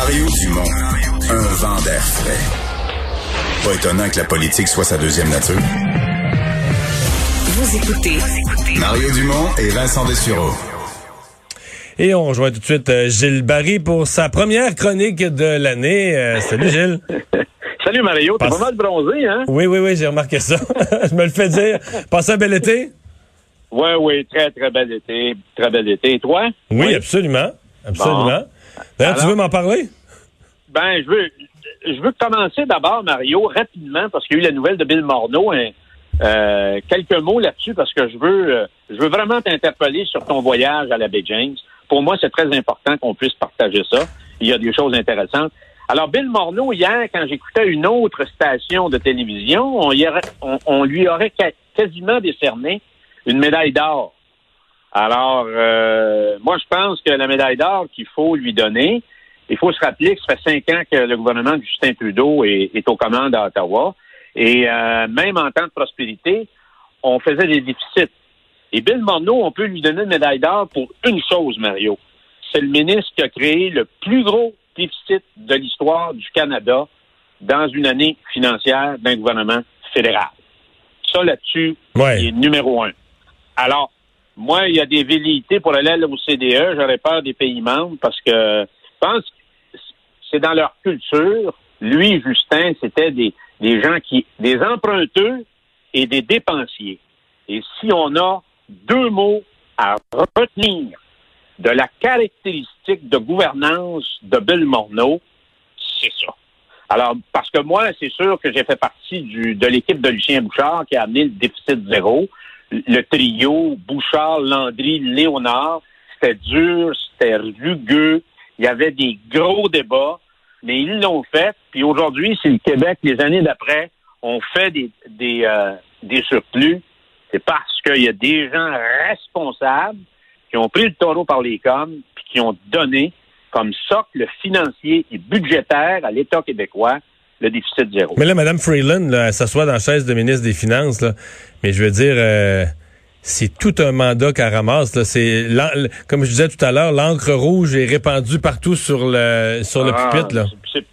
Mario Dumont, un vent d'air frais. Pas étonnant que la politique soit sa deuxième nature. Vous écoutez Mario Dumont et Vincent Dessureau. Et on rejoint tout de suite euh, Gilles Barry pour sa première chronique de l'année. Euh, salut Gilles. Salut Mario, t'es Passe- pas mal bronzé, hein? Oui, oui, oui, j'ai remarqué ça. Je me le fais dire. Passez un bel été? Oui, oui, très, très bel été. Très bel été. Et toi? Oui, absolument. Absolument. D'ailleurs, tu veux m'en parler? Ben, je veux, je veux commencer d'abord, Mario, rapidement, parce qu'il y a eu la nouvelle de Bill Morneau. hein. Euh, quelques mots là-dessus, parce que je veux, euh, je veux vraiment t'interpeller sur ton voyage à la baie James. Pour moi, c'est très important qu'on puisse partager ça. Il y a des choses intéressantes. Alors, Bill Morneau, hier, quand j'écoutais une autre station de télévision, on, y aurait- on- on lui aurait quasiment décerné une médaille d'or. Alors, euh, moi, je pense que la médaille d'or qu'il faut lui donner, il faut se rappeler que ça fait cinq ans que le gouvernement de Justin Trudeau est, est aux commandes à Ottawa. Et euh, même en temps de prospérité, on faisait des déficits. Et Bill Morneau, on peut lui donner une médaille d'or pour une chose, Mario. C'est le ministre qui a créé le plus gros déficit de l'histoire du Canada dans une année financière d'un gouvernement fédéral. Ça, là-dessus, Ouais. il est numéro un. Alors, moi, il y a des velléités pour aller à l'OCDE. J'aurais peur des pays membres parce que je pense que c'est dans leur culture. Lui, Justin, c'était des, des gens qui, des emprunteurs et des dépensiers. Et si on a deux mots à retenir de la caractéristique de gouvernance de Bill Morneau, c'est ça. Alors, parce que moi, c'est sûr que j'ai fait partie de l'équipe de Lucien Bouchard qui a amené le déficit zéro. Le trio, Bouchard, Landry, Léonard, c'était dur, c'était rugueux, il y avait des gros débats, mais ils l'ont fait. Puis aujourd'hui, si le Québec, les années d'après, ont fait des, des, euh, des surplus, c'est parce qu'il y a des gens responsables qui ont pris le taureau par les cornes puis qui ont donné comme socle financier et budgétaire à l'État québécois le déficit zéro. Mais là, Mme Freeland, là, elle s'assoit dans la chaise de ministre des Finances. Là. Mais je veux dire, euh, c'est tout un mandat qu'elle ramasse. C'est, comme je disais tout à l'heure, l'encre rouge est répandue partout sur le sur le Ah, pupitre. Là. c'est-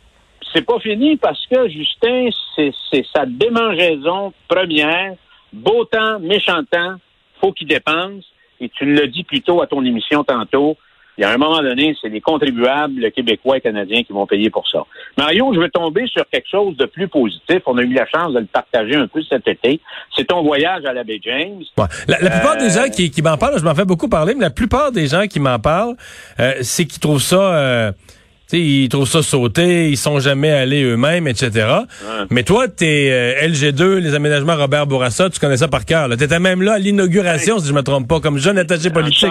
pas fini parce que Justin, c'est sa démangeaison première. Beau temps, méchant temps, faut qu'il dépense. Et tu l'as dit plus tôt à ton émission tantôt. Il y a un moment donné, c'est les contribuables québécois et canadiens qui vont payer pour ça. Mario, je veux tomber sur quelque chose de plus positif. On a eu la chance de le partager un peu cet été. C'est ton voyage à la baie James. Ouais. La, plupart des euh, gens qui, m'en parlent, je m'en fais beaucoup parler, mais la plupart des gens qui m'en parlent, euh, c'est qu'ils trouvent ça... Euh, ils trouvent ça sauté, ils sont jamais allés eux-mêmes, etc. Mais toi, t'es euh, LG2, les aménagements Robert Bourassa, tu connais ça par cœur. T'étais même là à l'inauguration, si je me trompe pas, comme jeune attaché politique.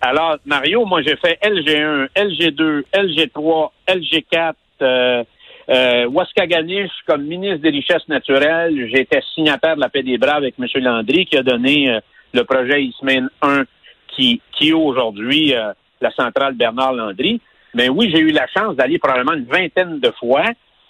Alors, Mario, moi, j'ai fait LG1, LG2, LG3, LG4, euh, euh, Waskaganish comme ministre des Richesses naturelles. J'étais signataire de la paix des Braves avec M. Landry qui a donné euh, le projet Ismaine 1 qui, qui est aujourd'hui euh, la centrale Bernard Landry. Mais oui, j'ai eu la chance d'aller probablement une vingtaine de fois.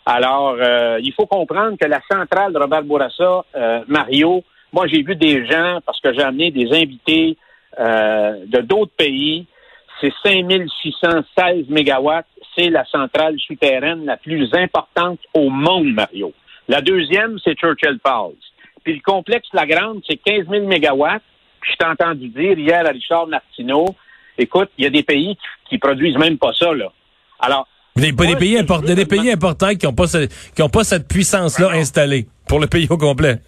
Alors, euh, il faut comprendre que la centrale de Robert Bourassa, euh, Mario, moi, j'ai vu des gens, parce que j'ai amené des invités euh, de d'autres pays, c'est 5616 mégawatts. C'est la centrale souterraine la plus importante au monde, Mario. La deuxième, c'est Churchill Falls. Puis le complexe La Grande, c'est 15 000 mégawatts. Puis je t'ai entendu dire hier à Richard Martineau, écoute, il y a des pays qui, qui produisent même pas ça, là. Alors, Des, pas des Moi, pays veux des pays importants qui ont pas ce- qui ont pas cette puissance-là non. installée pour le pays au complet.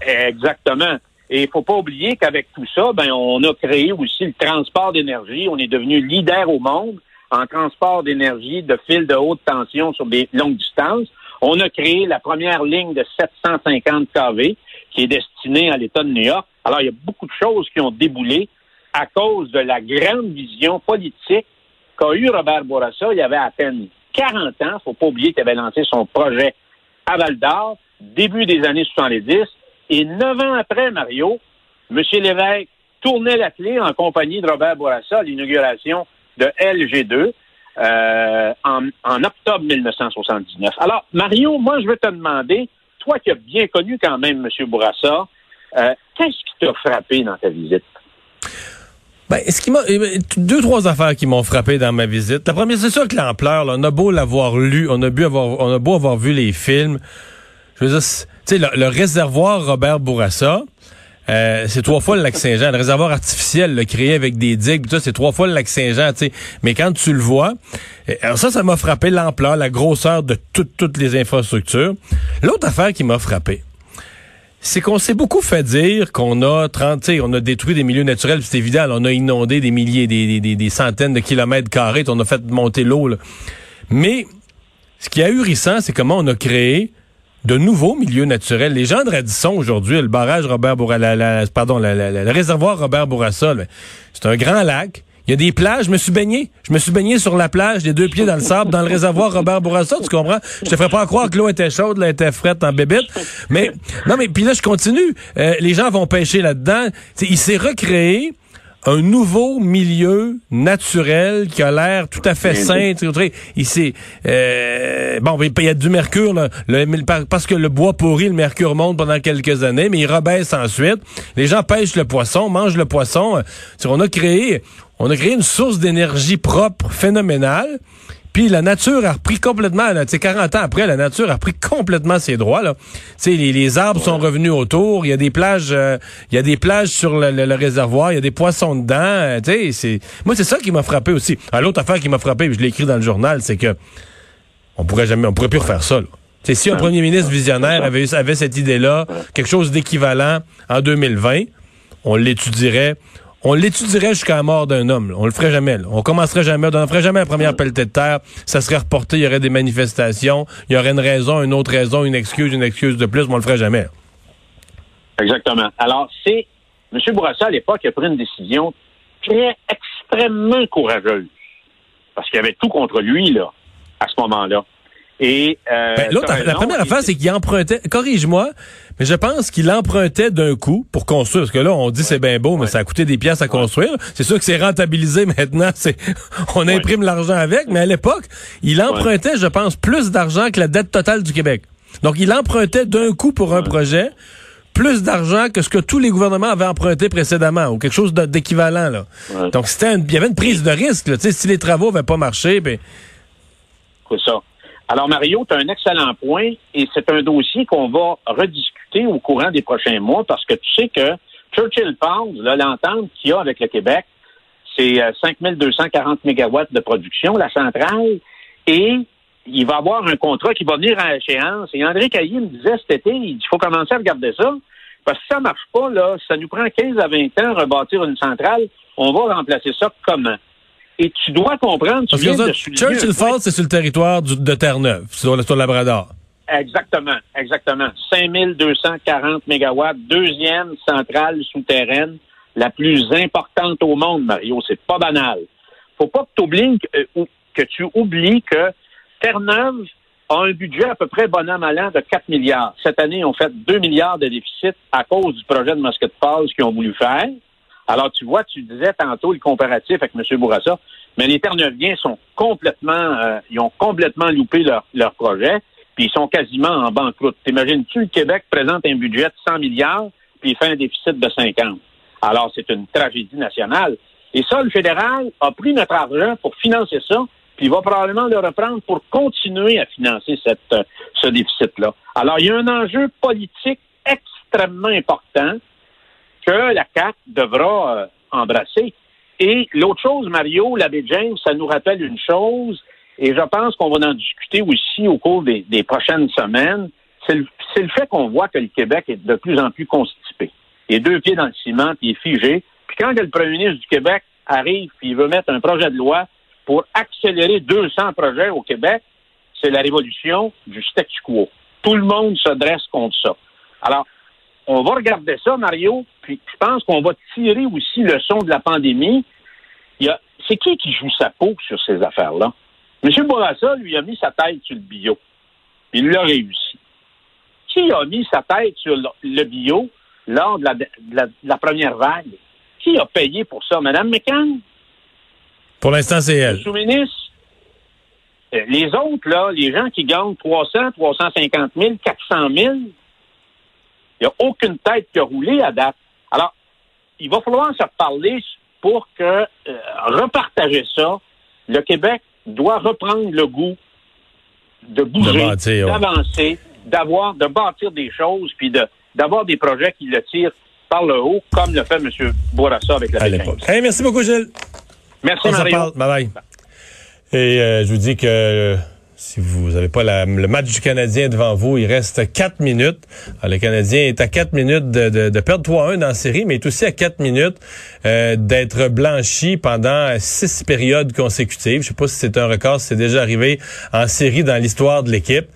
Exactement. Et il faut pas oublier qu'avec tout ça, ben, on a créé aussi le transport d'énergie. On est devenu leader au monde en transport d'énergie de fil de haute tension sur des longues distances. On a créé la première ligne de 750 kV qui est destinée à l'État de New York. Alors, il y a beaucoup de choses qui ont déboulé à cause de la grande vision politique qu'a eu Robert Bourassa. Il y avait à peine 40 ans. faut pas oublier qu'il avait lancé son projet à Val d'Or, début des années 70. Et neuf ans après, Mario, M. Lévesque tournait la clé en compagnie de Robert Bourassa à l'inauguration de LG2 euh, en, octobre 1979. Alors, Mario, moi, je veux te demander, toi qui as bien connu quand même M. Bourassa, euh, qu'est-ce qui t'a frappé dans ta visite? Ben, ce qui m'a eh ben, deux trois affaires qui m'ont frappé dans ma visite. La première, c'est sûr que l'ampleur. On a beau l'avoir lu, on a avoir, on a beau avoir vu les films. Je veux dire, tu sais, le, réservoir Robert Bourassa, euh, c'est trois fois le lac Saint-Jean. Le réservoir artificiel, le créé avec des digues, c'est trois fois le lac Saint-Jean. Tu sais, mais quand tu le vois, eh, alors ça, ça m'a frappé l'ampleur, la grosseur de toutes toutes les infrastructures. L'autre affaire qui m'a frappé, c'est qu'on s'est beaucoup fait dire qu'on a 30, on a détruit des milieux naturels, c'est évident, on a inondé des milliers, des, des, des, centaines de kilomètres carrés, on a fait monter l'eau. Mais ce qui est ahurissant, c'est comment on a créé de nouveaux milieux naturels. Les gens de Radisson aujourd'hui, le barrage Robert Bourassa, pardon, le réservoir Robert Bourassa, c'est un grand lac il y a des plages, je me suis baigné. Je me suis baigné sur la plage, les deux pieds dans le sable, dans le réservoir Robert Bourassa, tu comprends? Je te ferais pas croire que l'eau était chaude, l'eau était frette en bébête. Mais, non, mais puis là, je continue. Euh, les gens vont pêcher là-dedans. il s'est recréé un nouveau milieu naturel qui a l'air tout à fait sain. Il euh, bon, il y a du mercure là, parce que le bois pourri, le mercure monte pendant quelques années, mais il rebaisse ensuite. Les gens pêchent le poisson, mangent le poisson. on a créé, on a créé une source d'énergie propre, phénoménale. Puis la nature a repris complètement, là, 40 ans après, la nature a repris complètement ses droits. Là. Les, les arbres sont revenus autour, il y a des plages euh, il y a des plages sur le, réservoir, il y a des poissons dedans. Euh, c'est Moi, c'est ça qui m'a frappé aussi. Ah, L'autre affaire qui m'a frappé, je l'ai écrit dans le journal, c'est que on pourrait jamais, on pourrait plus refaire ça. Là. si un premier ministre visionnaire avait, avait cette idée-là, quelque chose d'équivalent en 2020, on l'étudierait, on l'étudierait jusqu'à la mort d'un homme. On le ferait jamais. On commencerait jamais. On ne ferait jamais la première pelletée de terre. Ça serait reporté. Il y aurait des manifestations. Il y aurait une raison, une autre raison, une excuse, une excuse de plus. Mais on le ferait jamais. Exactement. Alors, c'est M. Bourassa, à l'époque, a pris une décision très extrêmement courageuse. Parce qu'il y avait tout contre lui, là, à ce moment-là. Et euh, ben, la première affaire, c'est qu'il empruntait. Corrige-moi, mais je pense qu'il empruntait d'un coup pour construire. Parce que là, on dit c'est bien beau, mais ça a coûté des pièces à construire. C'est sûr que c'est rentabilisé maintenant. C'est on imprime l'argent avec, mais à l'époque, il empruntait, je pense, plus d'argent que la dette totale du Québec. Donc, il empruntait d'un coup pour un projet plus d'argent que ce que tous les gouvernements avaient emprunté précédemment, ou quelque chose d'équivalent. Là. Donc, c'était il y avait une prise de risque. Là. Si les travaux n'avaient pas marché, ben. C'est ça. Alors, Mario, tu as un excellent point et c'est un dossier qu'on va rediscuter au courant des prochains mois parce que tu sais que Churchill Falls, l'entente qu'il y a avec le Québec, c'est 5240 euh, mégawatts de production, la centrale, et il va avoir un contrat qui va venir à échéance. Et André Caillé me disait cet été, il faut commencer à regarder ça, parce que si ça marche pas, là, ça nous prend 15 à 20 ans à rebâtir une centrale, on va remplacer ça comment? Et tu dois comprendre. Tu viens de Churchill Falls, c'est sur le territoire de Terre-Neuve, sur, le Labrador. Exactement, exactement. 5240 mégawatts, deuxième centrale souterraine, la plus importante au monde, Mario. C'est pas banal. Faut pas que tu oublies que, que tu oublies que Terre-Neuve a un budget à peu près bon an, mal an de 4 milliards. Cette année, ils ont fait 2 milliards de déficit à cause du projet de Musket Falls qu'ils ont voulu faire. Alors, tu vois, tu disais tantôt le comparatif avec M. Bourassa, mais les Terre-Neuviens sont complètement, euh, ils ont complètement loupé leur, leur projet, puis ils sont quasiment en banqueroute. T'imagines-tu, le Québec présente un budget de 100 milliards, puis il fait un déficit de 50. Alors, c'est une tragédie nationale. Et ça, le fédéral a pris notre argent pour financer ça, puis il va probablement le reprendre pour continuer à financer cette, euh, ce déficit-là. Alors, il y a un enjeu politique extrêmement important que la CAC devra euh, embrasser. Et l'autre chose, Mario, l'abbé James, ça nous rappelle une chose, et je pense qu'on va en discuter aussi au cours des, prochaines semaines, c'est le, fait qu'on voit que le Québec est de plus en plus constipé. Il est deux pieds dans le ciment, puis il est figé. Puis quand le premier ministre du Québec arrive, puis il veut mettre un projet de loi pour accélérer 200 projets au Québec, c'est la révolution du statu quo. Tout le monde se dresse contre ça. Alors, on va regarder ça, Mario, puis je pense qu'on va tirer aussi le son de la pandémie. Il y a, c'est qui qui joue sa peau sur ces affaires-là? M. Bourassa, lui, a mis sa tête sur le bio. Il l'a réussi. Qui a mis sa tête sur le bio lors de la, de la, première vague? Qui a payé pour ça? Mme McCann? Pour l'instant, c'est elle. Le sous-ministre? Euh, les autres, là, les gens qui gagnent 300, 350 000, 400 000, il n'y a aucune tête qui a roulé à date. Alors, il va falloir se parler pour que euh, repartager ça. Le Québec doit reprendre le goût de bouger, d'avancer, d'avoir, de bâtir des choses, puis de d'avoir des projets qui le tirent par le haut, comme le fait M. Bourassa avec la l'époque. merci beaucoup, Gilles. Merci, Mario. Bye bye. Et euh, je vous dis que si vous n'avez pas le match du Canadien devant vous, il reste quatre minutes. le Canadien est à quatre minutes de, perdre 3-1 dans la série, mais est aussi à quatre minutes euh, d'être blanchi pendant six périodes consécutives. Je sais pas si c'est un record, si c'est déjà arrivé en série dans l'histoire de l'équipe.